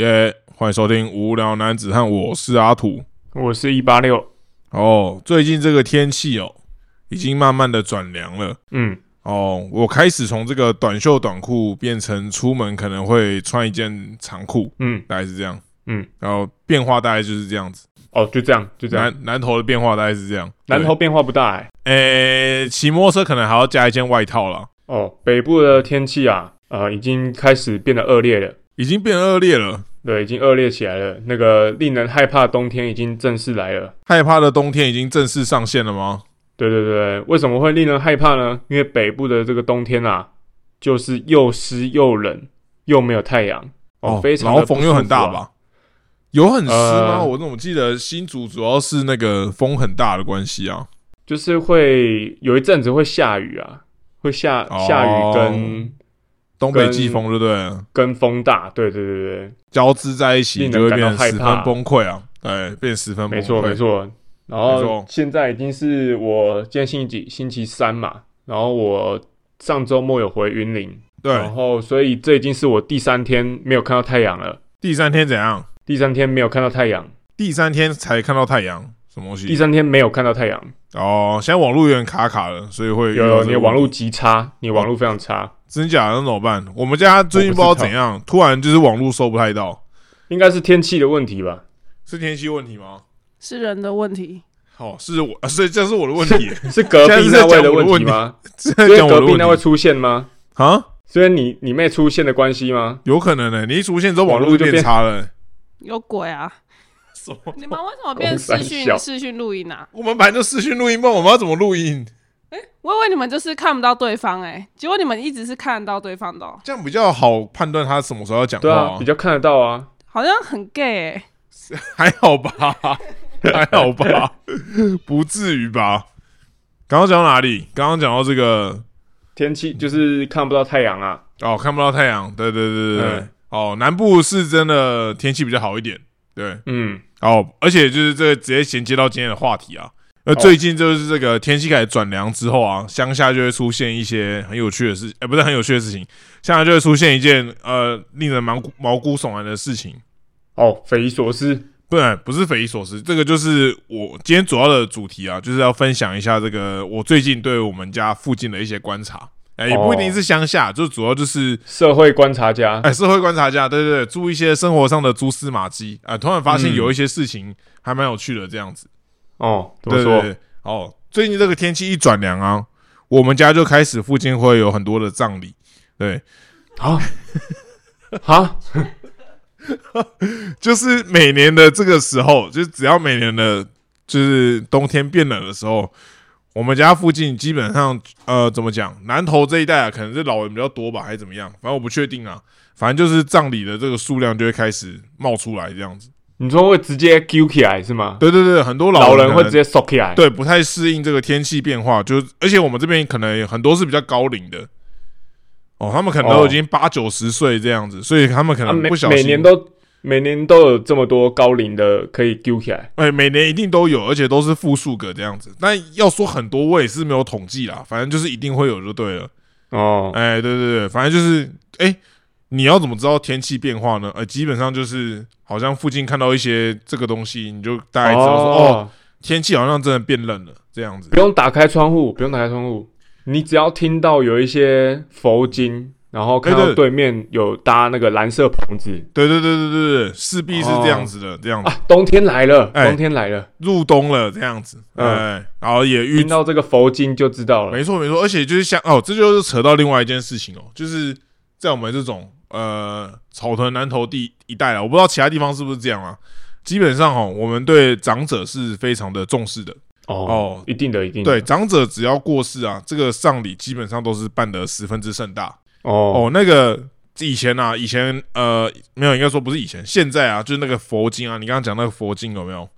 耶欢迎收听《无聊男子汉》，我是阿土。我是一八六，哦，最近这个天气哦，已经慢慢的转凉了。嗯，哦，我开始从这个短袖短裤变成出门可能会穿一件长裤，嗯大概是这样。嗯，然后变化大概就是这样子。哦，就这样，就这样，南南头的变化大概是这样。南头变化不大哎、骑摩托车可能还要加一件外套啦，哦，北部的天气啊，呃，已经开始变得恶劣了，已经变恶劣了。对，已经恶劣起来了。那个令人害怕的冬天已经正式来了。害怕的冬天已经正式上线了吗？对对对，为什么会令人害怕呢？因为北部的这个冬天啊，就是又湿又冷，又没有太阳，哦，非常的然后风又很大？吧？有很湿吗？呃我怎么记得新竹主要是那个风很大的关系啊。就是会有一阵子会下雨啊，会下哦下雨跟东北季风对不对？跟风大，对对对对。交织在一起就会变十分怕崩溃啊！对，变十分崩溃。没错没。错。然后现在已经是我今天星期几？星期三嘛。然后我上周末有回云林，对然对，后所以这已经是我第三天没有看到太阳了。第三天怎样？第三天没有看到太阳，第三天才看到太阳，什么东西第？三天没有看到太阳。哦，现在网络有点卡卡了，所以会有你的网络极差，你网络非常差，真假的那怎么办？我们家最近不知道怎样，突然就是网络收不太到，应该是天气的问题吧？是天气问题吗？是人的问题。哦，是我，啊 所以这是我的问题，是隔壁那位的问题吗？是在是因为讲我的问题隔壁那位出现吗？啊？所以你你妹出现的关系吗？有可能呢、你一出现之后，网络就变差了、有鬼啊！什么？你们为什么变视讯视讯录音啊？我们本来就视讯录音嘛，我们要怎么录音？我以为你们就是看不到对方哎、结果你们一直是看得到对方的哦、这样比较好判断他什么时候要讲话、对啊，比较看得到啊。好像很 gay 哎、还好吧，还好吧，不至于吧？刚刚讲到哪里？刚刚讲到这个天气就是看不到太阳啊。哦，看不到太阳，对对对对对，嗯哦，南部是真的天气比较好一点，对，嗯，哦，而且就是这个直接衔接到今天的话题啊。呃，哦最近就是这个天气开始转凉之后啊，乡下就会出现一些很有趣的事，呃，不是很有趣的事情，乡下就会出现一件呃令人毛骨毛骨悚然的事情。哦，匪夷所思。不然不是匪夷所思，这个就是我今天主要的主题啊，就是要分享一下这个我最近对我们家附近的一些观察。哎、也不一定是乡下，就主要就是社会观察家，哎、社会观察家，对对对，注一些生活上的蛛丝马迹。哎、突然发现嗯有一些事情还蛮有趣的，这样子。哦，怎么说？对对对，哦，最近这个天气一转凉啊，我们家就开始附近会有很多的葬礼。对，啊啊，就是每年的这个时候，就是只要每年的，就是冬天变冷的时候，我们家附近基本上，呃，怎么讲，南投这一带啊，可能是老人比较多吧，还是怎么样，反正我不确定啊。反正就是葬礼的这个数量就会开始冒出来，这样子。你说会直接揪起来是吗？对对对，很多老人会直接缩起来。，对不太适应这个天气变化，就而且我们这边可能很多是比较高龄的，哦，他们可能都已经八九十岁这样子，所以他们可能不小心、每年都每年都有这么多高龄的可以丢起来。哎，每年一定都有，而且都是复数个这样子。但要说很多，我也是没有统计啦，反正就是一定会有就对了。哦，哎，对对对，反正就是，哎，你要怎么知道天气变化呢？呃，基本上就是好像附近看到一些这个东西，你就大概知道说，哦，，天气好像真的变冷了这样子不。用打开窗户，不用打开窗户，你只要听到有一些佛经，然后看到对面有搭那个蓝色棚子对对对对对对，势必是这样子的，这样子啊，冬天来了，哎冬天来了，入冬了这样子，嗯哎，然后也遇到这个佛经就知道了。没错没错，而且就是像哦，这就是扯到另外一件事情哦，就是在我们这种呃草屯南投地一带啊，我不知道其他地方是不是这样啊。基本上哦，我们对长者是非常的重视的。哦哦，一定的，一定的。对，长者只要过世啊，这个丧礼基本上都是办得十分之盛大。哦哦，那个以前啊，以前呃没有，应该说不是以前，现在啊，就是那个佛经啊，你刚刚讲那个佛经有没有？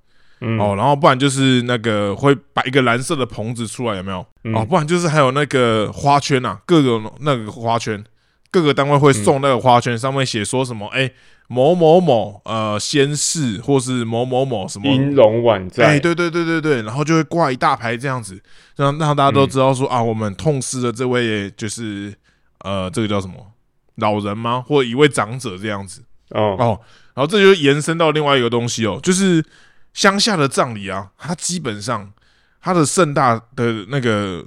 嗯哦，然后不然就是那个会摆一个蓝色的棚子出来，有没有？嗯哦，不然就是还有那个花圈啊，各个那个花圈，各个单位会送那个花圈，上面写说什么？哎、某某某呃先逝，或是某某某什么音容宛在。哎，对对对对对，然后就会挂一大排这样子，让让大家都知道说、啊，我们痛失了这位就是呃，这个叫什么老人吗？或一位长者这样子。哦，哦，然后这就延伸到另外一个东西哦，就是乡下的葬礼啊，它基本上它的盛大的那个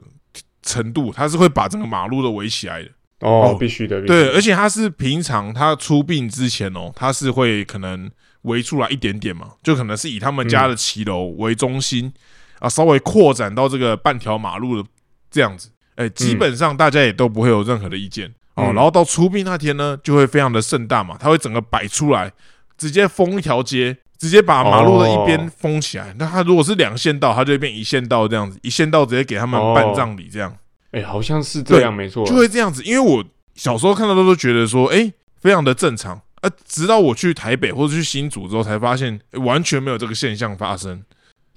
程度，它是会把整个马路都围起来的。哦哦，必须的，必须对，而且它是平常它出殡之前哦，它是会可能围出来一点点嘛，就可能是以他们家的骑楼为中心、啊，稍微扩展到这个半条马路的这样子。哎、基本上大家也都不会有任何的意见、哦。嗯然后到出殡那天呢，就会非常的盛大嘛，它会整个摆出来，直接封一条街。直接把马路的一边哦封起来，那它如果是两线道，它就会变一线道这样子，一线道直接给他们办哦葬礼这样。哎，好像是这样，没错，就会这样子。因为我小时候看到都都觉得说，哎、非常的正常。呃，直到我去台北或者去新竹之后，才发现、诶完全没有这个现象发生。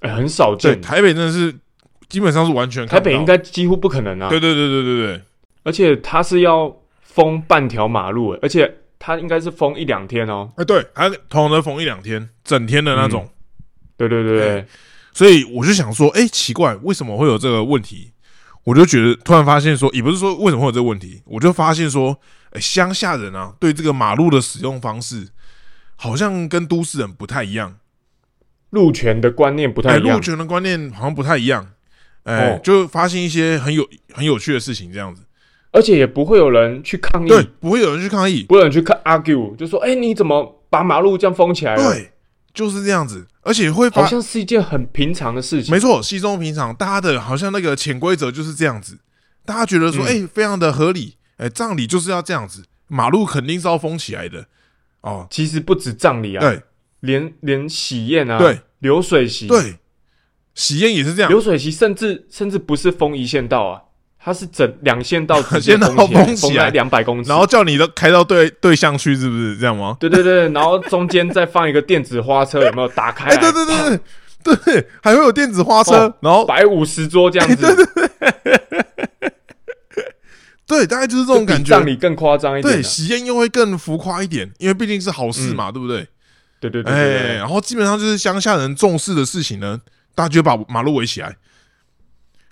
哎很少对，见。台北真的是基本上是完全台北应该几乎不可能啊，对对对对对对，而且它是要封半条马路，而且它应该是封一两天哦。哎、对，还同的封一两天，整天的那种。对对对对，所以我就想说，哎、奇怪，为什么会有这个问题？我就觉得突然发现说，也不是说为什么会有这个问题，我就发现说，哎乡、下人啊，对这个马路的使用方式，好像跟都市人不太一样。路权的观念不太哎，一样路。权的观念好像不太一样，哎、哦。就发现一些很有很有趣的事情，这样子，而且也不会有人去抗议。对，，不会有人去抗议，不会有人去看 argue，就说：“哎、你怎么把马路这样封起来了？”，对，就是这样子，而且会发，好像是一件很平常的事情。没错，稀松平常，大家的好像那个潜规则就是这样子，大家觉得说，哎、嗯非常的合理，哎、葬礼就是要这样子，马路肯定是要封起来的，哦，其实不止葬礼啊，对。连连喜宴啊，对，流水席，，对，喜宴也是这样，流水席甚至甚至不是封一线道啊，它是整两线道直接 封起来，封起来两百公尺，然后叫你都开到对对向去，是不是这样吗？对对对，然后中间再放一个电子花车，有没有打开？对对对对对，还会有电子花车，哦然后摆五十桌这样子，对，大概就是这种感觉葬。礼更夸张一点、对，啊。喜宴又会更浮夸一点，因为毕竟是好事嘛，对不对？对对对哎、对对然后基本上就是乡下人重视的事情呢，大家就把马路围起来。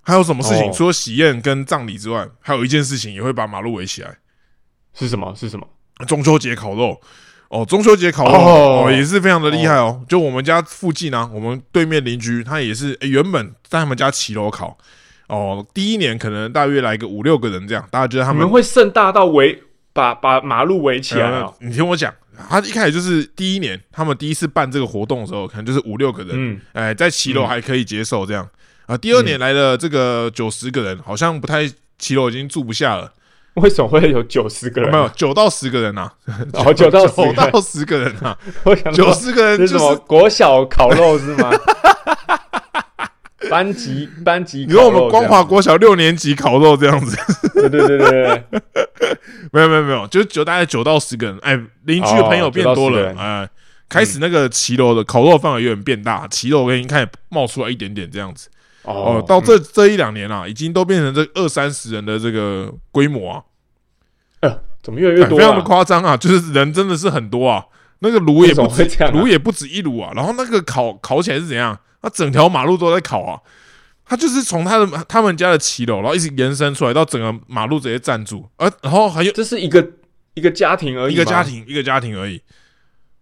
还有什么事情？哦除了喜宴跟葬礼之外，还有一件事情也会把马路围起来：是什么？是什么？中秋节烤肉。哦，中秋节烤肉哦哦也是非常的厉害哦。就我们家附近呢、我们对面邻居他也是、诶原本在他们家骑楼烤。哦，第一年可能大约来个五六个人这样，大家觉得他们会盛大到围把把马路围起来哦？呃你听我讲，他一开始就是第一年，他们第一次办这个活动的时候，可能就是五六个人，嗯，哎、在骑楼还可以接受这样啊。第二年来了这个九十个人，好像不太骑楼已经住不下了，为什么会有九十个人？没有九到十个人呐、哦，九到十九。到十个人呐、九十个人这就是什么国小烤肉是吗？班级班级你说我们光华国小六年级烤肉这样子，对对对对对，没有没有没有，就是九大概九到十个人，哎，邻居的朋友变多哦9到10个了，人。哎，开始那个骑楼的烤肉范围有点变大，骑楼已经开始冒出来一点点这样子。哦。哦，，到这这一两年啊，已经都变成这二三十人的这个规模啊，呃，怎么越来越多哎非常的啊？夸张啊，就是人真的是很多啊，那个炉也不会炉也不止一炉啊，然后那个烤烤起来是怎样？那整条马路都在烤啊，它就是从他的他们家的骑楼，然后一直延伸出来到整个马路直接站住，而然后还有这是一个一个家庭而已，一个家，庭一个家庭而已，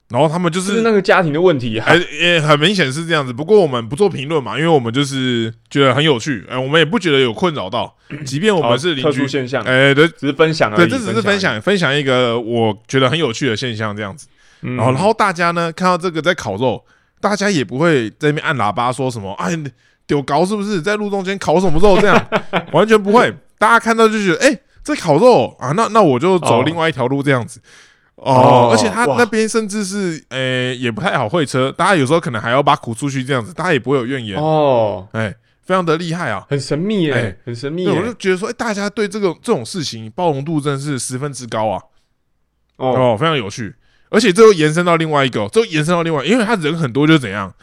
然后他们就就是是那个家庭的问题啊哎，。也很明显是这样子。不过我们不做评论嘛，因为我们就是觉得很有趣，哎，我们也不觉得有困扰到，即便我们是邻居特殊，现象，哎，对只是分享而对，这只是分，享分享一个我觉得很有趣的现象，这样子。嗯然后，然后大家呢看到这个在烤肉，大家也不会在那边按喇叭说什么，哎，丢高是不是在路中间烤什么肉这样，完全不会。大家看到就觉得，哎，这烤肉啊，那那我就走哦另外一条路这样子。哦哦，而且他那边甚至是，呃，也不太好会车，大家有时候可能还要把苦出去这样子，大家也不会有怨言，哦，哎，非常的厉害啊。很神秘耶哎，很神秘对，我就。觉得说，哎，大家对这个这种事情包容度真的是十分之高啊。哦，哦，非常有趣，而且这又延伸到另外一个哦，这又延伸到另外，因为他人很多，就是怎样，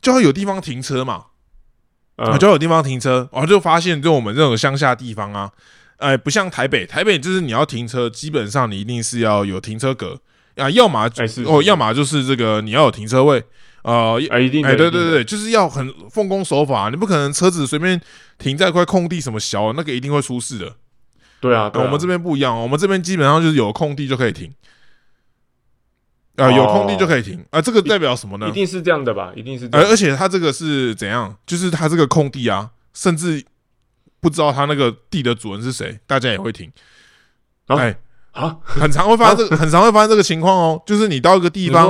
就要有地方停车嘛，啊，嗯就有地方停车，然后就发现，就我们这种乡下地方啊，哎，不像台北，台北就是你要停车，基本上你一定是要有停车格啊，要么哎是哦，是要么就是这个你要有停车位，呃，哎，一定的，哎，对对对，就是要很奉公守法，你不可能车子随便停在一块空地什么小，那个一定会出事的。对啊，对啊我们这边不一样，哦我们这边基本上就是有空地就可以停。啊、有哦空地就可以停啊、这个代表什么呢一？定是这样的吧？一定是这而、样。而且它这个是怎样？就是它这个空地啊，甚至不知道它那个地的主人是谁，大家也会停。哦哎，啊，很常会发生这个，很常会发生这个情况哦。就是你到一个地方，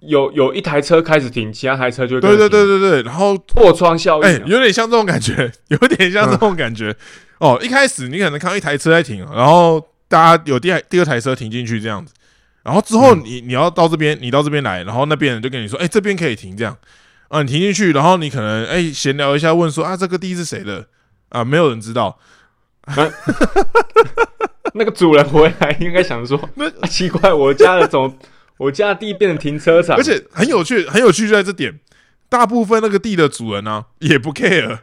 有有一台车开始停，其他台车就对对对对对，然后破窗效应哎、啊。有点像这种感觉，有点像这种感觉。哦，一开始你可能看到一台车在停，然后大家有第二第二台车停进去这样子，然后之后你你要到这边，你到这边来，然后那边人就跟你说，哎、这边可以停这样，啊，你停进去，然后你可能哎闲、聊一下，问说啊这个地是谁的啊，没有人知道，那个主人回来应该想说，那啊奇怪，我家的怎么，我家的地变成停车场？而且很有趣，很有趣就在这点，大部分那个地的主人呢、也不 care，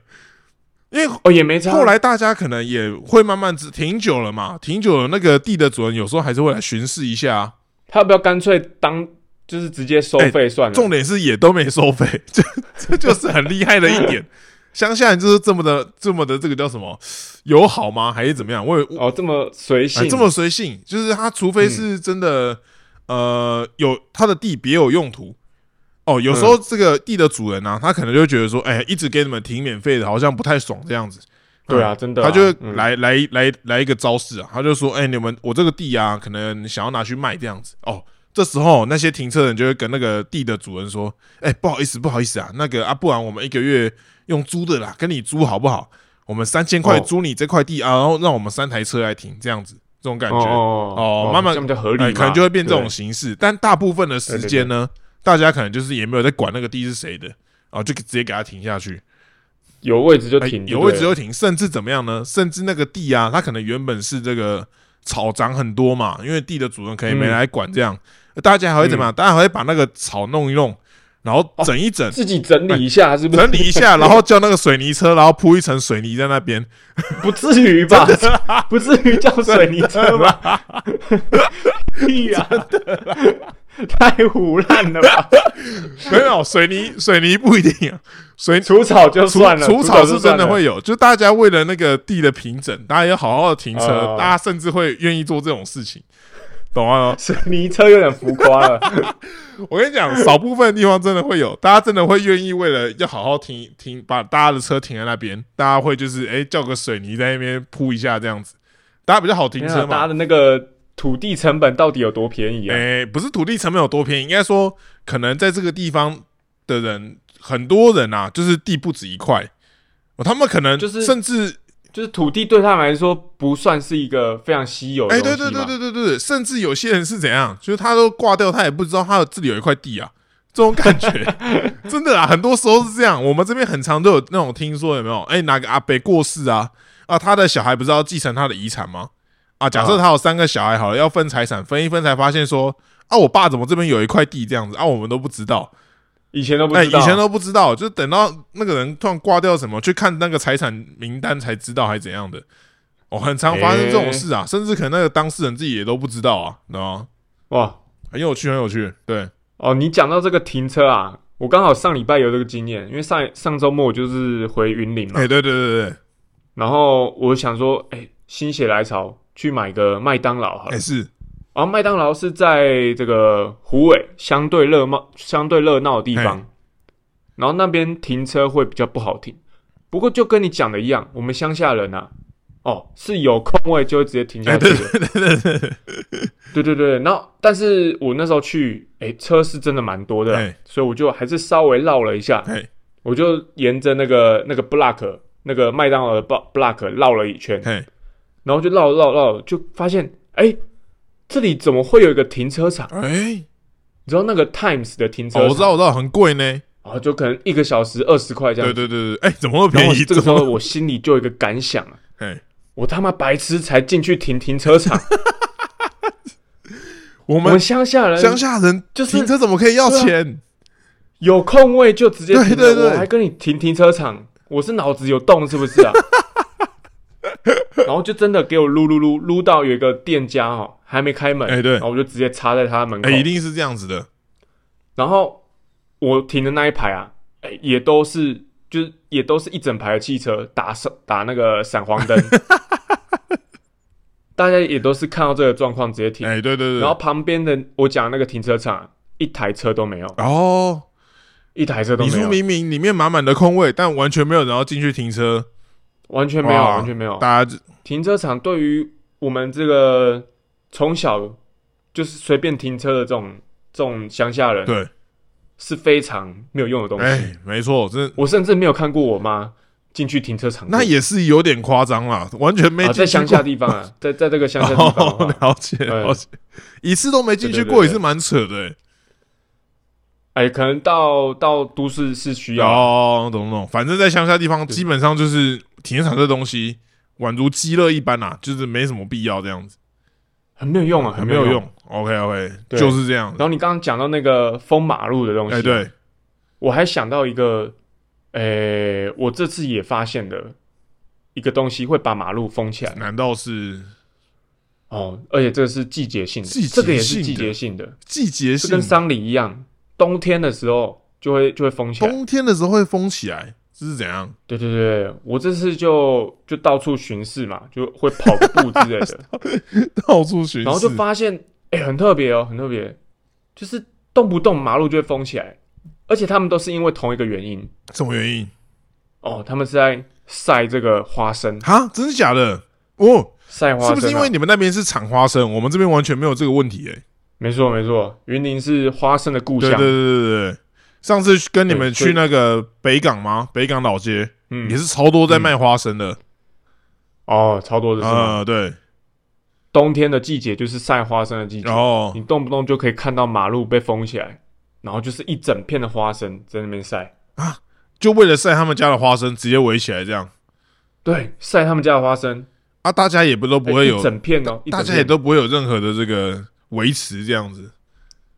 因为哦也没差。后来大家可能也会慢慢知停久了嘛，停久了，那个地的主人有时候还是会来巡视一下、啊。他要不要干脆当就是直接收费算了？重点是也都没收费，这这就是很厉害的一点。乡下人就是这么的这么的这个叫什么友好吗？还是怎么样？我有哦这么随性，哎这么随性，就是他除非是真的、呃有他的地别有用途。哦，有时候这个地的主人啊，他可能就觉得说，哎、一直给你们停免费的，好像不太爽这样子。对啊，真的啊、他就来、来来来一个招式啊，他就说：“哎、你们我这个地啊，可能想要拿去卖这样子哦。”这时候那些停车人就会跟那个地的主人说：“哎、不好意思，不好意思啊，那个啊，不然我们一个月用租的啦，跟你租好不好？我们三千块哦租你这块地啊，然后让我们三台车来停，这样子，这种感觉，哦哦慢慢这样比较合理嘛、哎，可能就会变这种形式。但大部分的时间呢，大家可能就是也没有在管那个地是谁的，啊，就直接给他停下去。有位置就哎停、有位置就停，甚至怎么样呢？甚至那个地啊，它可能原本是这个草长很多嘛，因为地的主人可以没来管这样，大家还会怎么样？大家还会把那个草弄一弄，然后整一整。自己整理一下，是不是？整理一下，然后叫那个水泥车，然后铺一层水泥在那边。不至于吧？不至于叫水泥车吧？屁呀、太胡烂了吧？没有水泥，水泥不一定啊。水除草就除算了，除草是真的会。有，就大家为了那个地的平整，大家要好好的停车，哦大家甚至会愿意做这种事情，懂吗？水泥车有点浮夸了，我跟你讲，少部分的地方真的会有，大家真的会愿意为了要好好停停，把大家的车停在那边，大家会就是哎、叫个水泥在那边铺一下这样子，大家比较好停车嘛。大家的那个土地成本到底有多便宜啊？哎、不是土地成本有多便宜，应该说可能在这个地方的人，很多人啊，就是地不止一块，哦，他们可能就是甚至就是土地对他们来说不算是一个非常稀有的哎。对对对对对对，甚至有些人是怎样，就是他都挂掉，他也不知道他有这里有一块地啊，这种感觉 真的啊，很多时候是这样。我们这边很常都有那种听说有没有？哎、哪个阿伯过世啊？啊，他的小孩不是要继承他的遗产吗？啊，假设他有三个小孩，好了，要分财产，分一分才发现说，啊，我爸怎么这边有一块地这样子啊，我们都不知道。以前都不哎、知道，以前都不知道，就等到那个人突然挂掉什么，去看那个财产名单才知道，还怎样的。哦，很常发生这种事啊，甚至可能那个当事人自己也都不知道啊，知道吗？哇很有趣，很有趣。对，哦，你讲到这个停车啊，我刚好上礼拜有这个经验，因为上上周末我就是回云林嘛，哎、对对对对，然后我想说，哎、心血来潮去买个麦当劳好哎、了。是，然后麦当劳是在这个湖尾相对热闹、相对热闹的地方，然后那边停车会比较不好停。不过就跟你讲的一样，我们乡下人啊，哦，是有空位就会直接停下去的。对对对然后但是我那时候去，哎，车是真的蛮多的所以我就还是稍微绕了一下，哎我就沿着那个那个 block 那个麦当劳的 block 绕了一圈，哎，然后就绕绕绕，就发现哎，这里怎么会有一个停车场？哎，你知道那个 Times 的停车哦，我知道，我知道，很贵呢。然后就可能一个小时二十块这样子。对对对对，哎、怎么会便宜？这个时候，我心里就有一个感想啊，哎，我他妈白痴才进去停停车场，我们乡下人乡下人就是停车怎么可以要钱？有空位就直接停了，对对对我还跟你停停车场，我是脑子有洞是不是啊？然后就真的给我撸撸撸撸到有一个店家哦，还没开门，哎对然后我就直接插在他门口，哎、一定是这样子的。然后我停的那一排啊，哎，也都是就是也都是一整排的汽车打闪打那个闪黄灯，大家也都是看到这个状况直接停，哎、对对对，然后旁边的我讲那个停车场啊，一台车都没有，哦，一台车都没有你说，明明里面满满的空位，但完全没有人要进去停车，完全没有，完全没有。大家停车场对于我们这个从小就是随便停车的这种这种乡下人，对，是非常没有用的东西。哎，没错，我甚至没有看过我妈进去停车场，那也是有点夸张啦，完全没啊，在乡下地方啊，在在这个乡下地方 了解了解，一次都没进去过也是蛮扯的欸。哎，可能到到都市是需要啊，哦，懂懂，反正在乡下地方，基本上就是体验场这东西宛如鸡肋一般啦，就是没什么必要这样子，很没有用啊，很没有用。OK OK，就是这样。然后你刚刚讲到那个封马路的东西，哎，，对，我还想到一个，诶，我这次也发现的一个东西会把马路封起来。难道是？哦，而且这个是季节性的，季节这个也是季节性的，季节性。是跟？丧礼一样，冬天的时候就会就会封起来。冬天的时候会封起来，这是怎样？对对对，我这次就就到处巡视嘛，就会跑个步之类的，到处巡视，然后就发现，哎、很特别哦，很特别，就是动不动马路就会封起来，而且他们都是因为同一个原因什么原因？哦，他们是在晒这个花生，哈，真的假的？哦，晒花生、啊，是不是因为你们那边是产花生，我们这边完全没有这个问题？哎，没错没错，云林是花生的故乡，对对对对对。上次跟你们去那个北港吗？北港老街嗯。也，是超多在卖花生的。哦，超多的是吗？呃，对，冬天的季节就是晒花生的季节，然后。你动不动就可以看到马路被封起来，然后就是一整片的花生在那边晒。啊。就为了晒他们家的花生，直接围起来这样？对，晒他们家的花生，啊，大家也不都不会有，整片哦，大家也都不会有任何的这个维持这样子，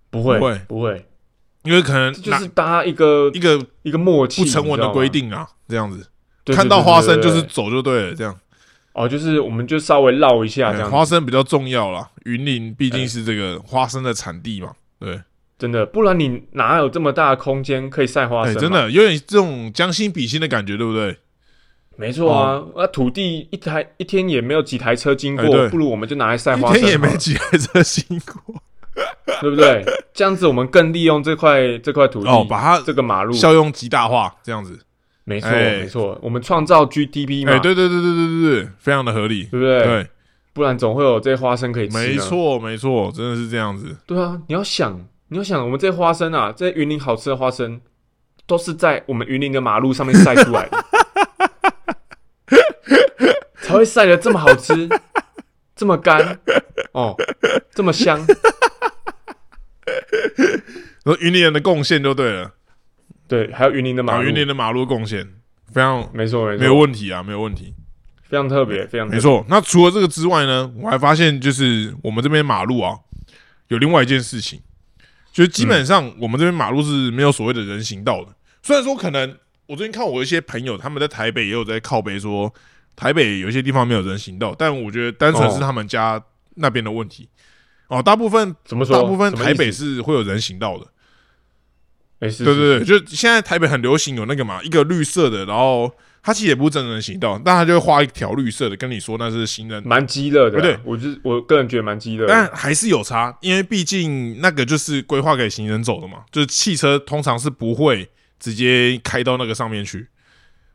不会不会。不会，因为可能就是大家一个一个一个默契，不成文的规定啊，这样子，看到花生就是走就对了，这样。哦，就是我们就稍微绕一下这样花生比较重要啦，云林毕竟哎是这个花生的产地嘛，对，真的，不然你哪有这么大的空间可以晒花哎，生？真，的有点这种将心比心的感觉，对不对？没错啊，那土地一台一天也没有几台车经过，哎不如我们就拿来晒花生一，天也没几台车经过，对不对？这样子我们更利用这块这块土地，哦，把它这个马路，效用极大化，这样子，没错哎。没错，我们创造 GDP 嘛，哎，对对对对对对对，非常的合理，对不对？对，不然总会有这些花生可以吃。没，错没错，真的是这样子，对啊，你要想，你要想，我们这些花生啊，这些云林好吃的花生，都是在我们云林的马路上面晒出来的，才会晒得这么好吃，这么干，哦，这么香。然后云林人的贡献就对了，对，还有云林的马啊，路，云林的马路贡献非常没错没错，没有问题啊，没有问题。非常特别，非常没。错。那除了这个之外呢，我还发现就是我们这边马路啊，有另外一件事情，就是基本上我们这边马路是没有所谓的人行道的。虽然说可能我最近看我一些朋友他们在台北也有在靠背说台北有些地方没有人行道，但我觉得单纯是他们家那边的问题。哦，大部分怎么说？大部分台北，是会有人行道的。哎，是，对是对对，就现在台北很流行有那个嘛，一个绿色的，然后它其实也不是真人行道，但它就会画一条绿色的，跟你说那是行人蛮激乐的啊。对我就我个人觉得蛮激乐的。但还是有差，因为毕竟那个就是规划给行人走的嘛，就是汽车通常是不会直接开到那个上面去。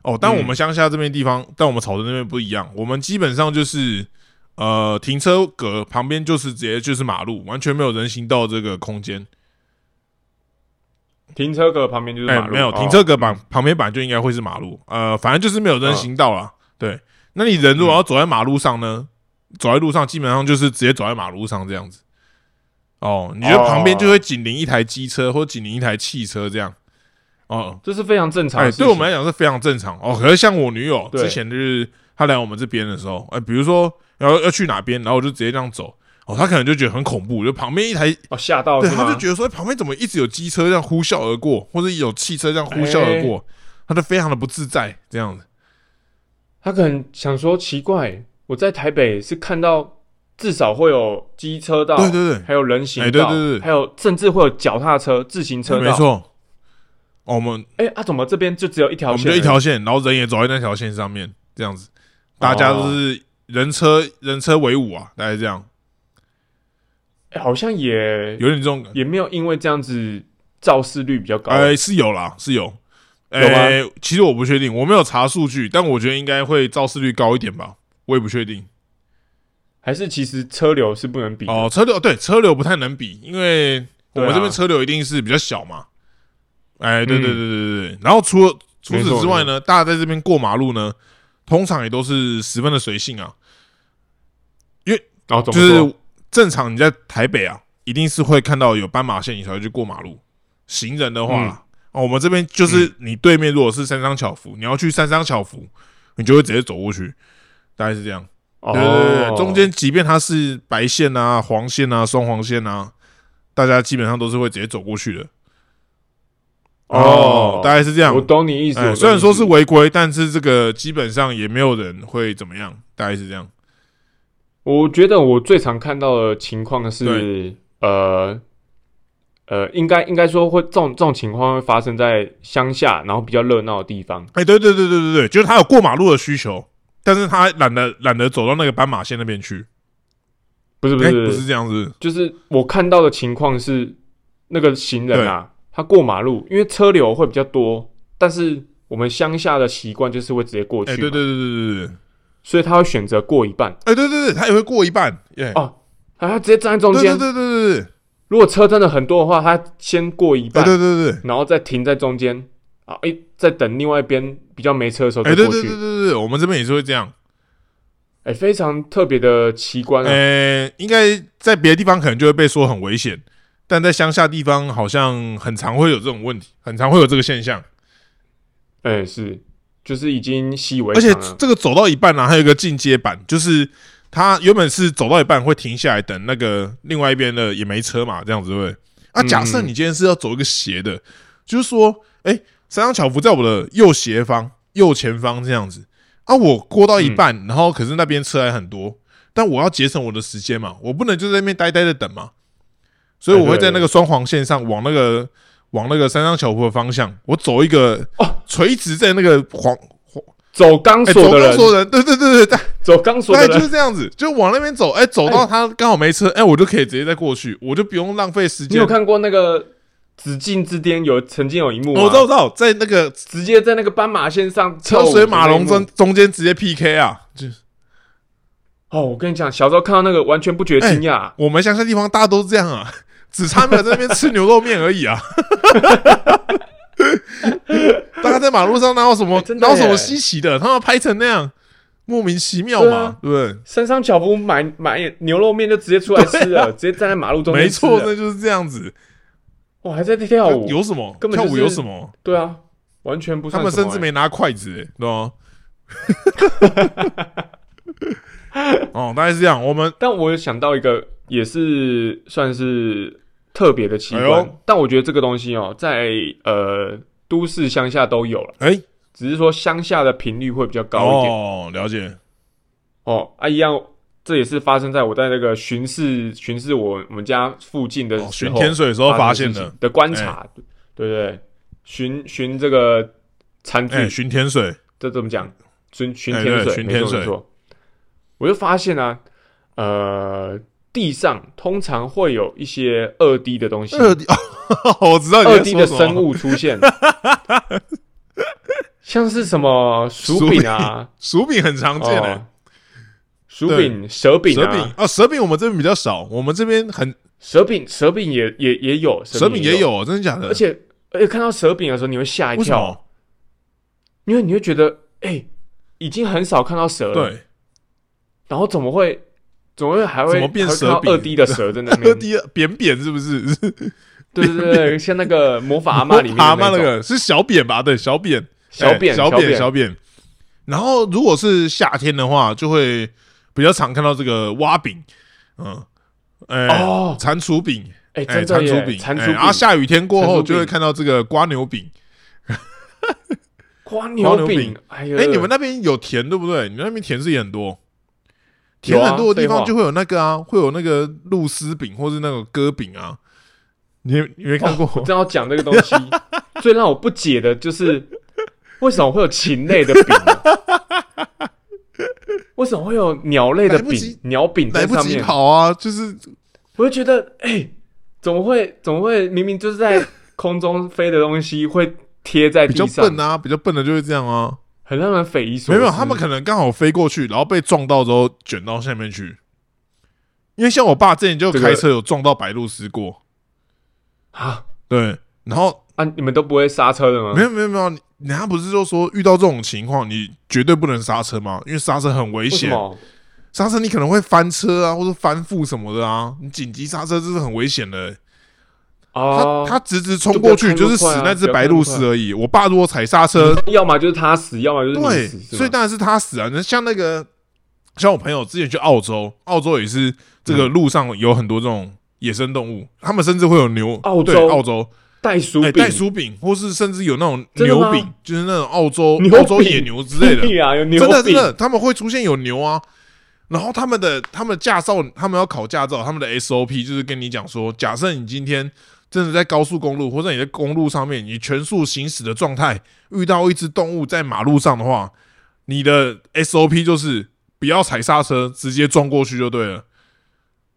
哦，但我们乡下这边地方，但我们草屯那边不一样，我们基本上就是呃停车格旁边就是直接就是马路，完全没有人行道这个空间。停车格旁边就是哎、马路，没有哦停车格旁、旁边本来就应该会是马路，呃，反正就是没有人行道啦。对，那你人如果要走在马路上呢，走在路上基本上就是直接走在马路上这样子。哦，你就旁边就会紧邻一台机车或紧邻一台汽车这样。哦，这是非常正常哎。对我们来讲是非常正常哦。可是像我女友之前就是她来我们这边的时候，哎，比如说要要去哪边，然后我就直接这样走，哦，她可能就觉得很恐怖，就旁边一台哦，吓到对，是吗？他就觉得说旁边怎么一直有机车这样呼啸而过，或者有汽车这样呼啸而过，她就非常的不自在这样子。他可能想说奇怪，我在台北是看到至少会有机车道，对对对，还有人行道，哎对对对对还有甚至会有脚踏车、自行车道。没。错。哦我们哎、啊，怎么这边就只有一条我们线？就一条线，然后人也走在那条线上面，这样子，大家都是人车人车为伍啊，大概这样。哎好像也有点这种，也没有因为这样子肇事率比较高。哎、是有啦，是有。哎、其实我不确定，我没有查数据，但我觉得应该会肇事率高一点吧，我也不确定。还是其实车流是不能比的哦，车流对车流不太能比，因为我们啊这边车流一定是比较小嘛。哎，对对对嗯对对对。然后除了除此之外呢，大家在这边过马路呢，通常也都是十分的随性啊。然后怎就是正常你在台北啊，一定是会看到有斑马线，你才会去过马路。行人的话啦，哦，我们这边就是你对面如果是三商巧福，你要去三商巧福，你就会直接走过去，大概是这样。对对对，中间即便它是白线啊、黄线啊、双黄线啊，大家基本上都是会直接走过去的。哦，大概是这样我。懂你意思。虽然说是违规，但是这个基本上也没有人会怎么样，大概是这样。我觉得我最常看到的情况是，呃呃，应该应该说会这种这种情况会发生在乡下，然后比较热闹的地方。哎，对对对对对对，就是他有过马路的需求，但是他懒得懒得走到那个斑马线那边去。哎，不是不是不是这样子。就是我看到的情况是，那个行人啊，他过马路，因为车流会比较多，但是我们乡下的习惯就是会直接过去，哎，对对，对对对对，所以他会选择过一半，哎，对对对，他也会过一半。耶，哦他他直接站在中间。对对对对对对，如果车真的很多的话，他先过一哎半，对对对对。然后再停在中间，啊，哎，再等另外一边比较没车的时候哎，对对再过去，对对对，我们这边也是会这样。哎，非常特别的奇观啊。呃，应该在别的地方可能就会被说很危险，但在乡下地方好像很常会有这种问题，很常会有这个现象。哎，是，就是已经习以为而且。这个走到一半呢、啊，还有一个进阶版，就是他原本是走到一半会停下来等那个另外一边的也没车嘛，这样子对不对？啊，假设你今天是要走一个斜的，就是说，哎、三张巧福在我的右斜方、右前方这样子啊，我过到一半，然后可是那边车还很多，但我要节省我的时间嘛，我不能就在那边呆呆的等嘛，所以我会在那个双黄线上往那个往那个三张巧福的方向，我走一个哦。垂直在那个黄走钢哎，走索的人，钢索人，对对对对，大走钢索大概就，是这样子，就往那边走，哎，走到他刚好没车，哎，我就可以直接再过去，我就不用浪费时间。你有看过那个《紫禁之巅》有曾经有一幕吗？我知道，我知道，在那个直接在那个斑马线上车水马龙中中中间直接 PK 啊！就哦，我跟你讲，小时候看到那个完全不觉得惊讶，我们乡下地方大家都是这样啊，只差没有在那边吃牛肉面而已啊。大家在马路上哪有什么哪有什么稀奇的？他们拍成那样莫名其妙嘛对啊，对不对？山上巧福买买牛肉面就直接出来吃了，直接站在马路中间没错，那就是这样子。哇，还在跳舞，有什么？根本就是跳舞有什么？对啊，完全不他们甚至没拿筷子、欸，对吗？哦，大概是这样。我们但我有想到一个，也是算是特别的奇观，哎但我觉得这个东西哦，在呃都市乡下都有了，哎、只是说乡下的频率会比较高一点。哦，了解。哦啊，一样，这也是发生在我在那个巡视巡视我我们家附近的巡天水的时候发现的。的观察，对对对，巡巡这个餐具，哎、巡天水，这怎么讲？巡巡哎天水，对巡天水。我就发现啊，呃，地上通常会有一些二 D 的东西，二 D，哦，我知道二在 D 的生，物出现，像是什么薯饼啊，薯饼 很常见的、哦薯饼、蛇饼蛇饼啊，哦，蛇饼我们这边比较少，我们这边很蛇饼蛇饼也也也有，蛇饼也有，真的假的？而且而且看到蛇饼的时候，你会吓一跳？因为你会觉得，哎、已经很少看到蛇了，对，然后怎么会，怎么会还会怎么变蛇二 D 的蛇在那二边？D 扁扁是不是？对对对，像那个魔法阿妈里面的蛤蟆那个是小扁吧？对，小扁，小扁哎小扁小扁。然后如果是夏天的话，就会比较常看到这个蛙饼，嗯，哎，哦，蟾蜍饼，哎，蟾蜍饼，蟾蜍然后下雨天过后就会看到这个瓜牛饼。花花牛饼哎，你们那边有田对不对？你们那边田是也很多，田有啊很多的地方就会有那个啊，会有那个露丝饼或是那个鸽饼啊。你你没看过哦？我正要讲这个东西，最让我不解的就是为什么会有禽类的饼呢？为什么会有鸟类的饼？鸟饼在上面？跑啊，就是我就觉得，哎、怎么会怎么会明明就是在空中飞的东西会贴在比较地上，笨啊，比较笨的就会这样啊。很让人匪夷所思。没有，他们可能刚好飞过去，然后被撞到之后卷到下面去。因为像我爸之前就开车有撞到白鹭鸶过，啊对，然后啊，你们都不会刹车的吗？没有没有没有，人家不是就说遇到这种情况，你绝对不能刹车吗？因为刹车很危险？刹车你可能会翻车啊，或者翻覆什么的啊，你紧急刹车这是很危险的、哦，他他直直冲过去就是死那只白鹭鸶而已。我爸如果踩刹车，要么就是他死，要么就是对，你死，所以当然是他死啊。那像那个，像我朋友之前去澳洲，澳洲也是这嗯个路上有很多这种野生动物，他们甚至会有牛，澳洲对澳洲哎袋鼠饼，袋鼠饼，或是甚至有那种牛饼，就是那种澳洲澳洲野牛之类的，屁啊，有牛饼真的真的，他们会出现有牛啊。然后他们的他们的驾照，他们要考驾照，他们的 SOP 就是跟你讲说，假设你今天真的在高速公路或者你在公路上面，你全速行驶的状态，遇到一只动物在马路上的话，你的 SOP 就是不要踩刹车，直接撞过去就对了。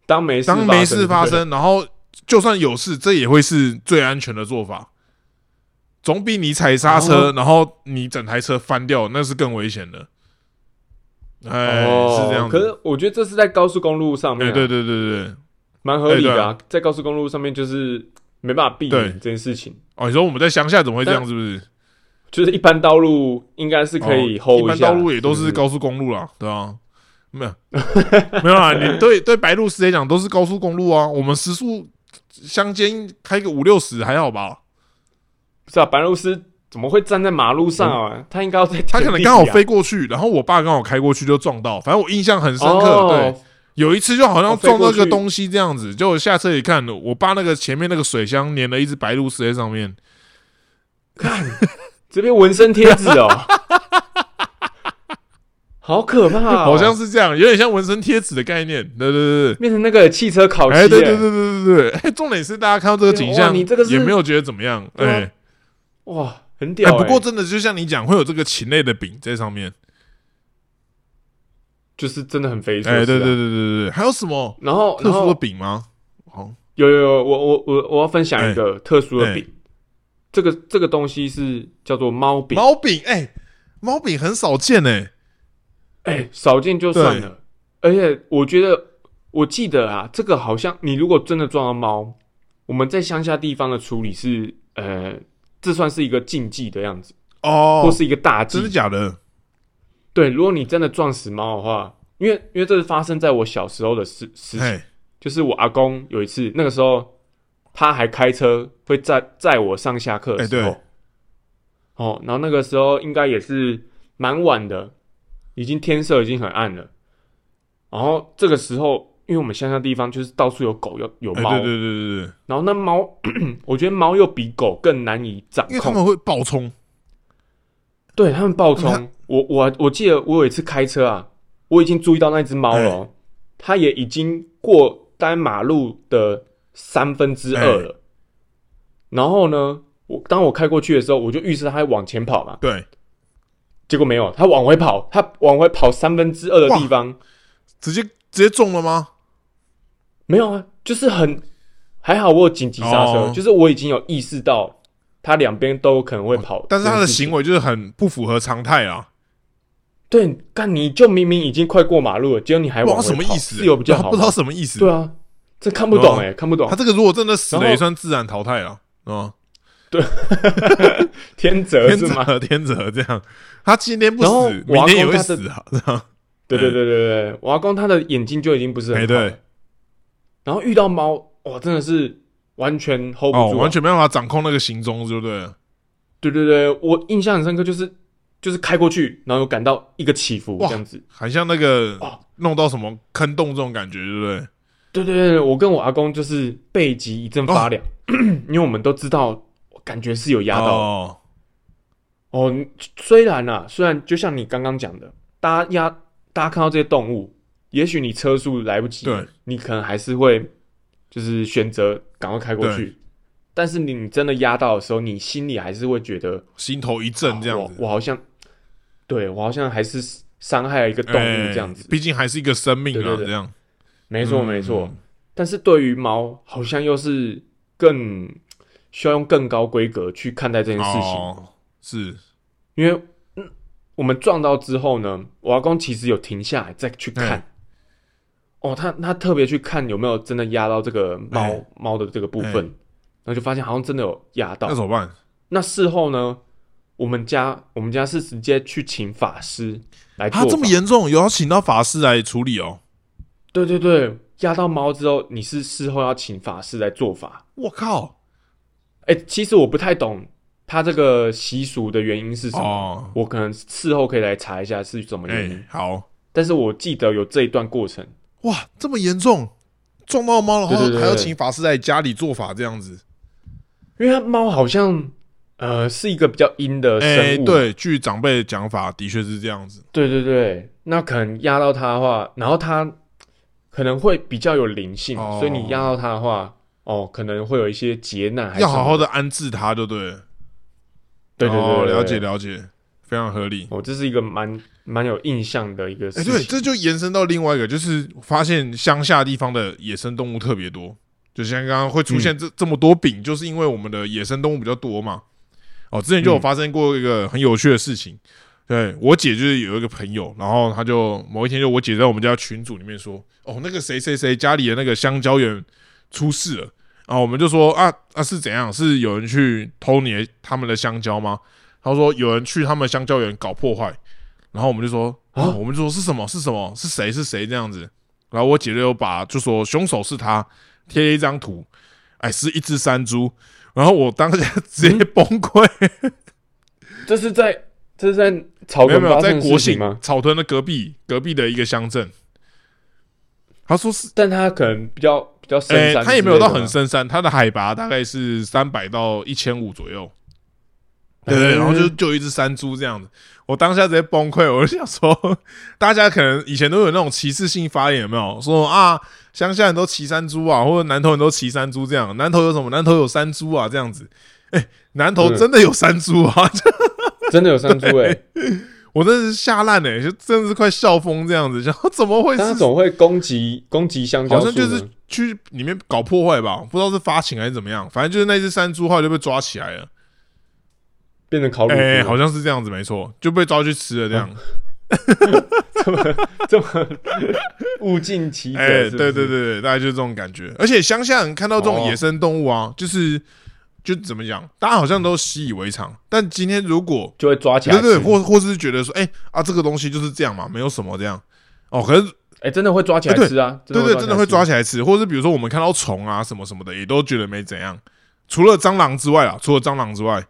当没事当没事发生，然后就算有事，这也会是最安全的做法，总比你踩刹车，哦然后你整台车翻掉，那是更危险的。哎，哦，是这样。可是我觉得这是在高速公路上面、对对对对对。蛮合理的哎啊，在高速公路上面就是没办法避对免这件事情，哦，你说我们在乡下怎么会这样？是不是？就是一般道路应该是可以哦 hold 下，一般道路也都是高速公路啦，对啊。没有，没有啊！你对对白鹭师来讲都是高速公路啊，我们时速乡间开个五六十还好吧？不是啊，白鹭师怎么会站在马路上啊？他应该要在他可能刚好啊飞过去，然后我爸刚好开过去就撞到，反正我印象很深刻。哦对，有一次就好像撞哦飞过去那个东西这样子，就我下车一看，我爸那个前面那个水箱粘了一只白鹭鸶在上面。看这边纹身贴纸哦，好可怕、哦，好像是这样，有点像纹身贴纸的概念。对对对对。变成那个汽车烤漆、哎，对对对对对对，哎，重点是大家看到这个景象，你这个也没有觉得怎么样，哎，哇，很哎屌、欸不过真的就像你讲，会有这个禽类的饼在上面，就是真的很匪夷所思、啊。哎，对对对对对。对，还有什么？然后然后特殊的饼吗？好，有有有，我我我我要分享一个特殊的哎。饼，这个这个东西是叫做猫饼，猫饼，哎，猫饼很少见哎，哎、少见就算了，而且我觉得我记得啊，这个好像你如果真的撞到猫，我们在乡下地方的处理是呃，这算是一个禁忌的样子，哦。或，是一个大忌。真的。假的？对，如果你真的撞死猫的话，因为因为这是发生在我小时候的事事情，哎，就是我阿公有一次，那个时候他还开车会载载我上下课的时候，哦，然后那个时候应该也是蛮晚的，已经天色已经很暗了。然后这个时候，因为我们乡下地方就是到处有狗有有猫，哎对对对对对，然后那猫，我觉得猫又比狗更难以掌控，因为他们会爆冲，对他们暴冲。我我我记得我有一次开车啊，我已经注意到那只猫了哦，它也已经过单马路的三分之二了。然后呢，我当我开过去的时候，我就预示它会往前跑嘛，对，结果没有，它往回跑，它往回跑三分之二的地方直接直接中了吗？没有啊，就是很还好，我有紧急刹车，哦就是我已经有意识到它两边都可能会跑，但是他的行为。就是很不符合常态啊，对，干你就明明已经快过马路了，结果你还不知道往什么意思，自由比较好，不知道什么意思。对啊，这看不懂哎、看不懂他。这个如果真的死了，也算自然淘汰了，啊，对 天择天是吗？天择这样，他今天不死，明天也会死啊。对对对对对，我阿公他的眼睛就已经不是很对然后遇到猫，哇，真的是完全 hold 不哦，住啊、完全没办法掌控那个行踪，对不对？对对对，我印象很深刻，就是就是开过去，然后有感到一个起伏这样子。很像那个哦弄到什么坑洞这种感觉，对不对？对对对，我跟我阿公就是背脊一阵发凉，因为我们都知道，感觉是有压到哦，哦，虽然啊，虽然就像你刚刚讲的，大家压，大家看到这些动物，也许你车速来不及，对，你可能还是会就是选择赶快开过去。但是你你真的压到的时候，你心里还是会觉得心头一震这样我子，我好像，对我好像还是伤害了一个动物哎这样子。毕竟还是一个生命啊，这样。没错嗯没错。但是对于猫，好像又是更需要用更高规格去看待这件事情，哦，是因为嗯，我们撞到之后呢，我阿公其实有停下来再去看。哦，他他特别去看有没有真的压到这个猫哎猫的这个部分，哎然后就发现好像真的有压到那。怎么办？那事后呢，我们家我们家是直接去请法师来做啊，法。这么严重，有要请到法师来处理哦。对对对，压到猫之后，你是事后要请法师来做法。我靠！哎、其实我不太懂他这个习俗的原因是什么，哦，我可能事后可以来查一下是什么哎、原因。好但是我记得有这一段过程。哇，这么严重，撞到猫，然后还要请法师在家里做法这样子。因为它猫好像呃是一个比较阴的哎、生物，对，据长辈的讲法，的确是这样子。对对对，那可能压到它的话，然后它可能会比较有灵性，哦。所以你压到它的话，哦，可能会有一些劫难，要好好的，安置它，就对了。对对对哦对对。了解了解，非常合理。哦，这是一个蛮蛮有印象的一个哎、事情。对，这就延伸到另外一个，就是发现乡下地方的野生动物特别多，就像刚刚会出现这、这么多饼，就是因为我们的野生动物比较多嘛。哦，之前就有嗯发生过一个很有趣的事情，对我姐就是有一个朋友，然后她就某一天就我姐在我们家群组里面说，哦，那个谁谁谁家里的那个香蕉园出事了。然后我们就说啊啊是怎样？是有人去偷你的他们的香蕉吗？他说有人去他们香蕉园搞破坏，然后我们就说啊，啊我们就说是什么是什么是谁是谁这样子。然后我姐就又把就说凶手是他，贴了一张图，哎是一只山猪。然后我当下直接崩溃，这是在这是在草没有没有在国姓事情吗？草屯的隔壁隔壁的一个乡镇。他说是但他可能比较比较深诶，山，他也没有到很。深山，他的海拔大概是三百到一千五左右。对对，嗯然后就就一只山猪这样子，我当下直接崩溃，我就想说，大家可能以前都有那种歧视性发言，有没有说啊，乡下人都骑山猪啊，或者南头人都骑山猪这样，南头有什么？南头有山猪啊，这样子。哎、南头嗯真的有山猪啊！真的有山猪哎，我真的是吓烂哎，就真的是快笑疯这样子，想说怎么会是但它怎么会攻击攻击香蕉树？好像就是去里面搞破坏吧，不知道是发情还是怎么样，反正就是那只山猪后来就被抓起来了。变成烤乳猪哎、好像是这样子，没错，就被抓去吃了这样。这么这么物尽其哎、对对对对，大概就是这种感觉。而且乡下人看到这种哦野生动物啊，就是就怎么讲，大家好像都习以为常。但今天如果就会抓起来吃，对对，或或是觉得说，哎、啊，这个东西就是这样嘛，没有什么这样。哦，可是哎，真的会抓起来吃啊，对对，真的会抓起起来吃，或者是比如说我们看到虫啊什么什么的，也都觉得没怎样。除了蟑螂之外啊，除了蟑螂之外，来。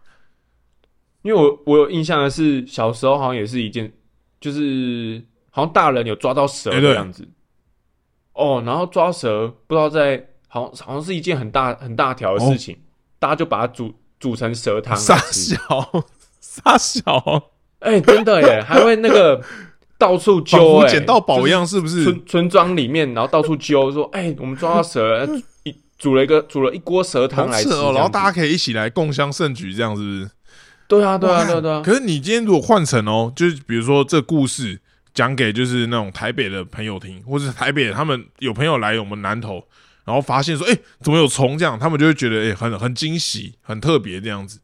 因为我我有印象的是，小时候好像也是一件，就是好像大人有抓到蛇的样子。哦，然后抓蛇不知道在好像好像是一件很大很大条的事情，大家就把它煮煮成蛇汤来 傻。小傻小，哎、真的耶，还会那个 到处揪，哎，捡到宝一样，是不是？村村庄里面，然后到处揪，说：“哎、我们抓到蛇了，一煮了一个煮了一锅蛇汤来吃。然后大家家可以一起来共襄盛举，这样是不是？对啊，对啊，对啊，对啊，可是你今天如果换成哦，就是比如说这故事讲给就是那种台北的朋友听，或者是台北他们有朋友来我们南投，然后发现说，哎、怎么有虫这样，他们就会觉得哎、很很惊喜，很特别这样子。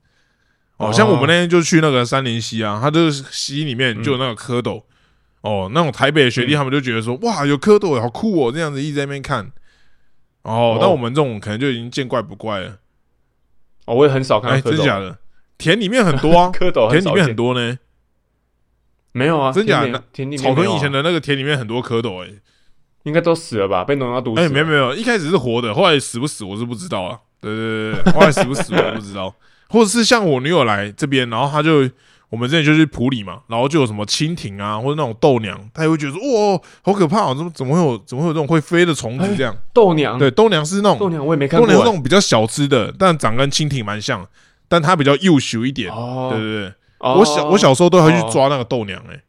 哦，哦像我们那天就去那个三林溪啊，它就是溪里面就有那个蝌蚪。哦，那种台北的学弟嗯他们就觉得说，哇，有蝌蚪，好酷哦，这样子一直在那边看。哦哦，那我们这种可能就已经见怪不怪了。哦，我也很少看哎、到蝌蚪，真假的？田里面很多啊，蝌蚪田里面很多呢。没有啊，真假田里的田里面啊草屯以前的那个田里面很多蝌蚪、欸，应该都死了吧？被农药毒死哎、了。没有没有，一开始是活的，后来死不死我是不知道啊。对对对对，后来死不死我不知道。或者是像我女友来这边，然后她就我们之前就去普里嘛，然后就有什么蜻蜓啊，或者那种豆娘，她也会觉得说哦，好可怕、哦，怎么怎么会有怎么会有这种会飞的虫子这样？豆娘，对，豆娘是那种豆娘我也没看。豆娘是那种比较小只的，但长跟蜻蜓蛮像，但它比较幼小一点。哦，对对对，哦我小我小时候都会去抓那个豆娘、欸，哎、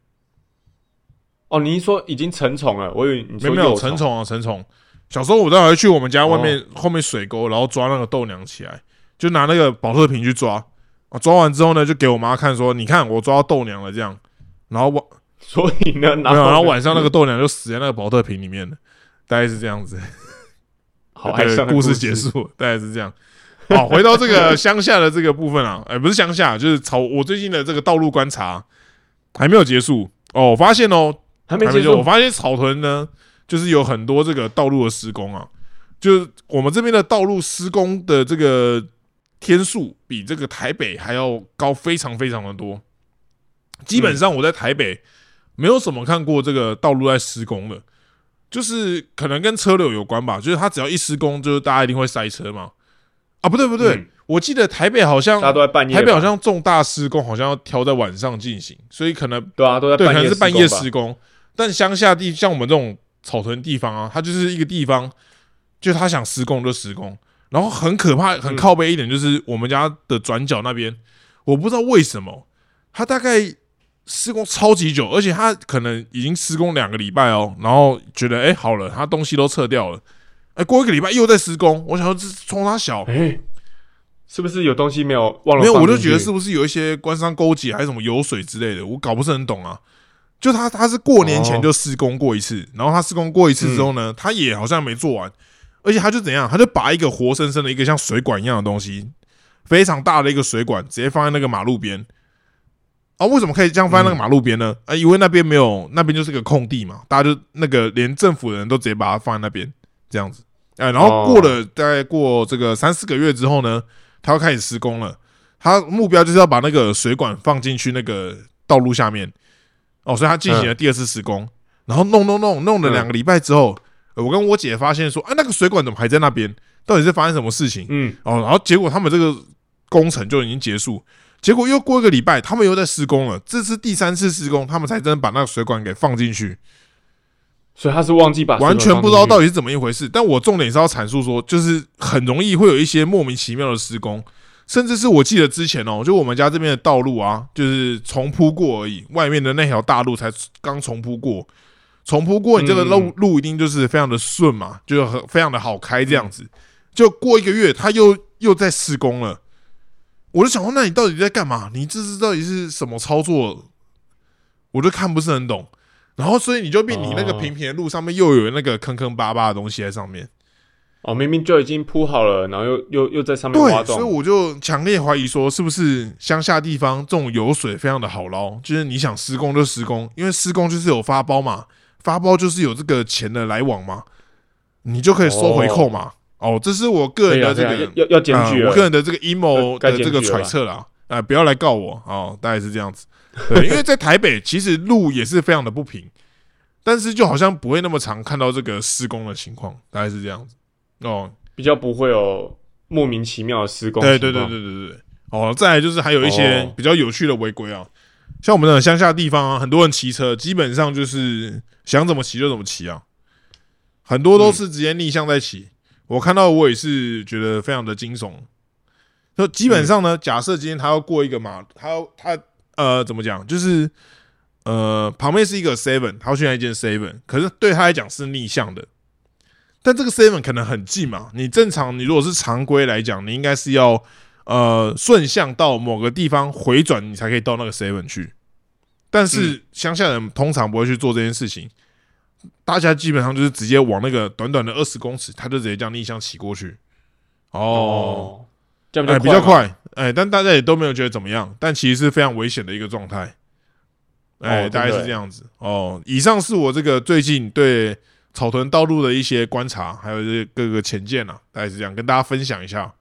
哦，你一说已经成虫了，我以为你没有没有成虫啊，成虫。小时候我都还去我们家外面、后面水沟，然后抓那个豆娘起来，就拿那个保特瓶去抓。啊，抓完之后呢，就给我妈看说：“你看我抓到豆娘了。”这样，然后晚 所以呢，然后晚上那个豆娘就死在那个保特瓶里面了，大概是这样子。好 故事结。束，大概是这样。好，回到这个乡下的这个部分啊，哎、不是乡下，就是草。我最近的这个道路观察还没有结束哦。我发现哦，还没结束我，发现草屯呢，就是有很多这个道路的施工啊，就是我们这边的道路施工的这个天数比这个台北还要高，非常非常的多。基本上我在台北没有什么看过这个道路在施工的，就是可能跟车流有关吧，就是它只要一施工，就是大家一定会塞车嘛。啊，不对不对，嗯。我记得台北好像大家都在半夜。台北好像重大施工好像要挑在晚上进行，所以可能对啊，都在对，可半夜能是半夜施施工，但乡下地像我们这种草屯地方啊，它就是一个地方，就他想施工就施工，然后很可怕、很靠背一点就是我们家的转角那边，我不知道为什么，他大概施工超级久，而且他可能已经施工两个礼拜哦，然后觉得哎、好了，他东西都撤掉了，哎、过一个礼拜又在施工，我想说这是冲他小是不是有东西没有忘了？没有，我就觉得是不是有一些官商勾结，还是什么油水之类的，我搞不是很懂啊。就他他是过年前就施工过一次，然后他施工过一次之后呢，他也好像没做完，而且他就怎样，他就把一个活生生的一个像水管一样的东西，非常大的一个水管，直接放在那个马路边。啊，为什么可以这样放在那个马路边呢？啊，因为那边没有，那边就是个空地嘛，大家就那个连政府的人都直接把它放在那边，这样子。哎，然后过了大概过这个三四个月之后呢，他要开始施工了。他目标就是要把那个水管放进去那个道路下面。哦，所以他进行了第二次施工，然后弄弄弄弄了两个礼拜之后，呃我跟我姐发现说，啊，那个水管怎么还在那边？到底是发生什么事情？嗯，哦，然后结果他们这个工程就已经结束，结果又过一个礼拜，他们又在施工了。这是第三次施工，他们才真的把那个水管给放进去。所以他是忘记把完全不知道到底底是怎么一回事。但我重点是要阐述说，就是很容易会有一些莫名其妙的施工，甚至是我记得之前哦，就我们家这边的道路啊，就是重铺过而已，外面的那条大路才刚重铺过。重铺过，你这个路嗯路一定就是非常的顺嘛，就是很非常的好开这样子。就过一个月，他又又在施工了，我就想说，那你到底在干嘛？你这是到底是什么操作？我就看不是很懂。然后，所以你就变你那个哦。平平的路上面又有那个坑坑巴巴的东西在上面，哦，明明就已经铺好了，然后又又又在上面挖对，所以，我就强烈怀疑说，是不是乡下地方这种油水非常的好捞，就是你想施工就施工，因为施工就是有发包嘛，发包就是有这个钱的来往嘛，你就可以收回扣嘛。哦，这是我个人的这个对啊啊要要要检举了啊我个人的这个阴谋该的这个揣测啦，啊、不要来告我。哦，大概是这样子。对，因为在台北其实路也是非常的不平，但是就好像不会那么常看到这个施工的情况，大概是这样子。哦，比较不会有莫名其妙的施工。对对对，对对对。哦，再来就是还有一些哦比较有趣的违规啊，像我们的乡下地方啊，很多人骑车基本上就是想怎么骑就怎么骑啊，很多都是直接逆向在骑。我看到我也是觉得非常的惊悚。就基本上呢，假设今天他要过一个马，他要他呃怎么讲，就是呃旁边是一个 seven，他要去那一间 seven，可是对他来讲是逆向的。但这个 seven 可能很近嘛，你正常你如果是常规来讲，你应该是要呃顺向到某个地方回转，你才可以到那个 seven 去。但是乡下人通常不会去做这件事情，大家基本上就是直接往那个短短的二十公尺，他就直接这样逆向骑过去。哦，哦，这样哎，比较快哎，但大家也都没有觉得怎么样，但其实是非常危险的一个状态。哎，哦大概是这样子。哦，以上是我这个最近对草屯道路的一些观察，还有这各个浅见啊，大概是这样，跟大家分享一下。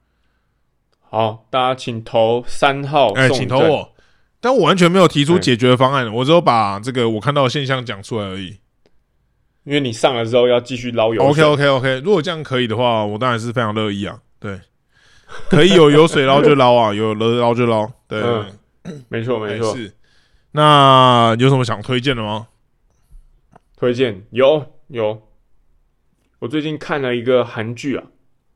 好，大家请投三号，哎，请投，我。但我完全没有提出解决方案，我只有把这个我看到的现象讲出来而已。因为你上了之后要继续捞油 OK。OK OK，如果这样可以的话，我当然是非常乐意啊。对，可以有有水捞就捞啊，有得捞就捞。对，嗯没错没错。那有什么想推荐的吗？推荐有有。我最近看了一个韩剧啊，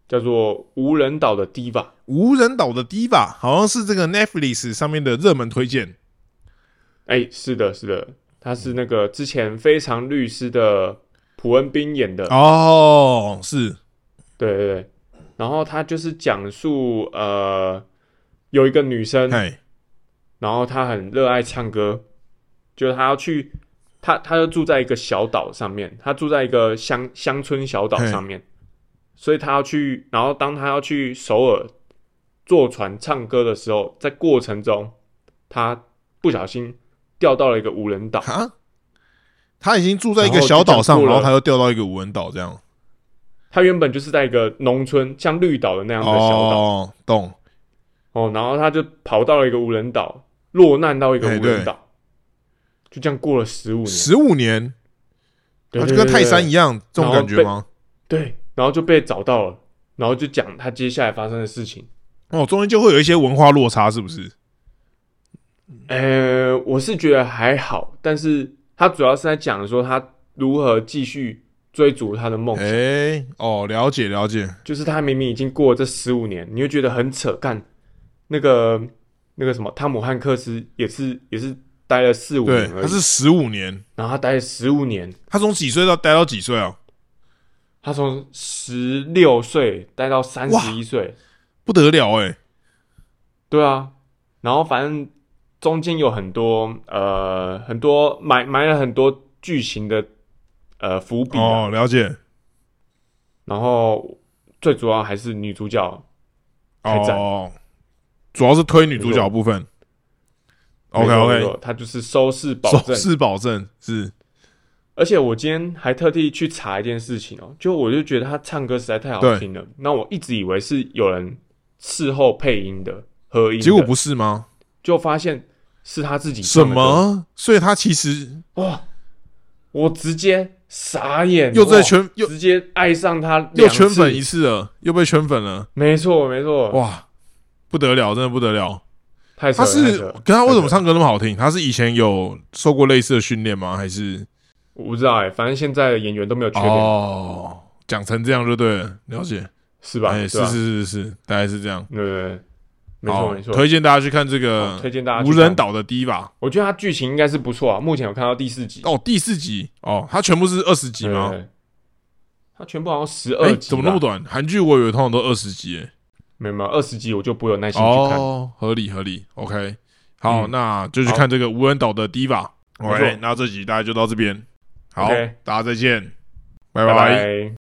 叫做《无人岛的 Diva》。无人岛的 Diva 好像是这个 Netflix 上面的热门推荐。哎，是的，是的，他是那个之前《非常律师》的朴恩斌演的。哦，是，对对对，然后他就是讲述呃，有一个女生，哎，然后她很热爱唱歌，就是她要去，她她就住在一个小岛上面，她住在一个乡乡村小岛上面，所以她要去，然后当她要去首尔坐船唱歌的时候，在过程中她不小心掉到了一个无人岛，哈，他已经住在一个小岛上，然后他又掉到一个无人岛，这样。他原本就是在一个农村，像绿岛的那样的小岛哦，懂。哦然后他就跑到了一个无人岛，落难到一个哎无人岛，就这样过了十五年，十五年，就跟泰山一样，这种感觉吗？对，然后就被找到了，然后就讲他接下来发生的事情。哦，中间就会有一些文化落差，是不是？呃，我是觉得还好，但是他主要是在讲说他如何继续追逐他的梦想。哎，哦，了解了解。就是他明明已经过了这十五年，你会觉得很扯。干那个那个什么，汤姆汉克斯也是也是待了四五年，他是十五年，然后他待了十五年，他从几岁到待到几岁啊？他从十六岁待到三十一岁，不得了哎！对啊，然后反正中间有很多呃很多埋埋了很多剧情的呃伏笔、啊，哦，了解。然后最主要还是女主角哦，主要是推女主角部分。OK OK，错她就是收视保证，收视保证是而且我今天还特地去查一件事情哦，就我就觉得他唱歌实在太好听了，那我一直以为是有人事后配音的合音的，结果不是吗？就发现是他自己什么？所以他其实哇！我直接傻眼，又在圈又直接爱上他，又圈粉一次，了，又被圈粉了，没错没错，哇，不得了，真的不得了。太他是太扯了可他为什么唱歌那么好听？他是以前有受过类似的训练吗？还是我不知道哎、反正现在的演员都没有缺点，哦，讲成这样就对了，了解。是吧？哎，对吧是是是是，大概是这样。对对对，没错好没错。推荐大家去看这好个推荐大家去无人看，岛的 Diva 我觉得它剧情应该是不错啊。目前有看到第四集，哦，第四集哦，它全部是二十集吗？对对对他全部好像十哎二，集，怎么那么？短？韩剧我以为通常都二十集，哎，没有没有，二十集我就不会有耐心去看。哦，合理合理，OK，好，嗯那就去看这个无人岛的 Diva。OK，那这集大家就到这边，好大家再见，拜拜拜。拜。